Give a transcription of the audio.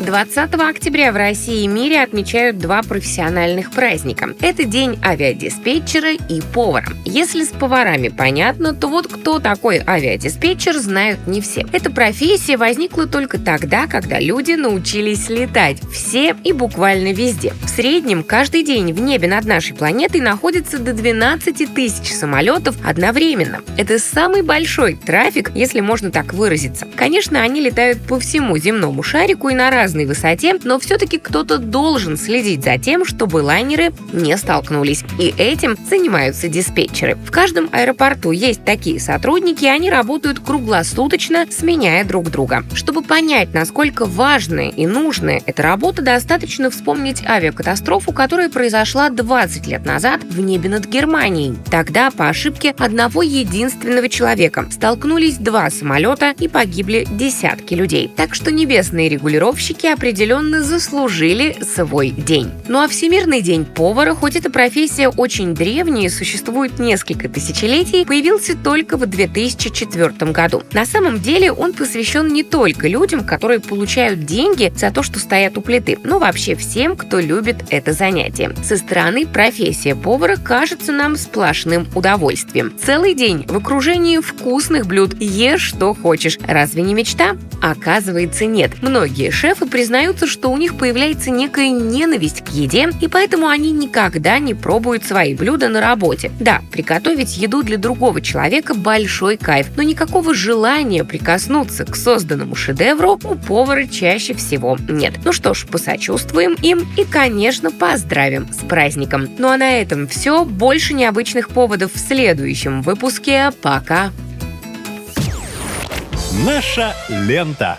20 октября в России и мире отмечают два профессиональных праздника. Это День авиадиспетчера и повара. Если с поварами понятно, то вот кто такой авиадиспетчер, знают не все. Эта профессия возникла только тогда, когда люди научились летать. Все и буквально везде. В среднем каждый день в небе над нашей планетой находится до 12 тысяч самолетов одновременно. Это самый большой трафик, если можно так выразиться. Конечно, они летают по всему земному шарику и на разные разной высоте, но все-таки кто-то должен следить за тем, чтобы лайнеры не столкнулись. И этим занимаются диспетчеры. В каждом аэропорту есть такие сотрудники, они работают круглосуточно, сменяя друг друга. Чтобы понять, насколько важная и нужная эта работа, достаточно вспомнить авиакатастрофу, которая произошла 20 лет назад в небе над Германией. Тогда по ошибке одного единственного человека столкнулись два самолета и погибли десятки людей. Так что небесные регулировщики определенно заслужили свой день. Ну а Всемирный день повара, хоть эта профессия очень древняя и существует несколько тысячелетий, появился только в 2004 году. На самом деле он посвящен не только людям, которые получают деньги за то, что стоят у плиты, но вообще всем, кто любит это занятие. Со стороны профессия повара кажется нам сплошным удовольствием. Целый день в окружении вкусных блюд ешь что хочешь. Разве не мечта? Оказывается, нет. Многие шефы признаются, что у них появляется некая ненависть к еде, и поэтому они никогда не пробуют свои блюда на работе. Да, приготовить еду для другого человека – большой кайф, но никакого желания прикоснуться к созданному шедевру у повара чаще всего нет. Ну что ж, посочувствуем им и, конечно, поздравим с праздником. Ну а на этом все. Больше необычных поводов в следующем выпуске. Пока! Наша лента.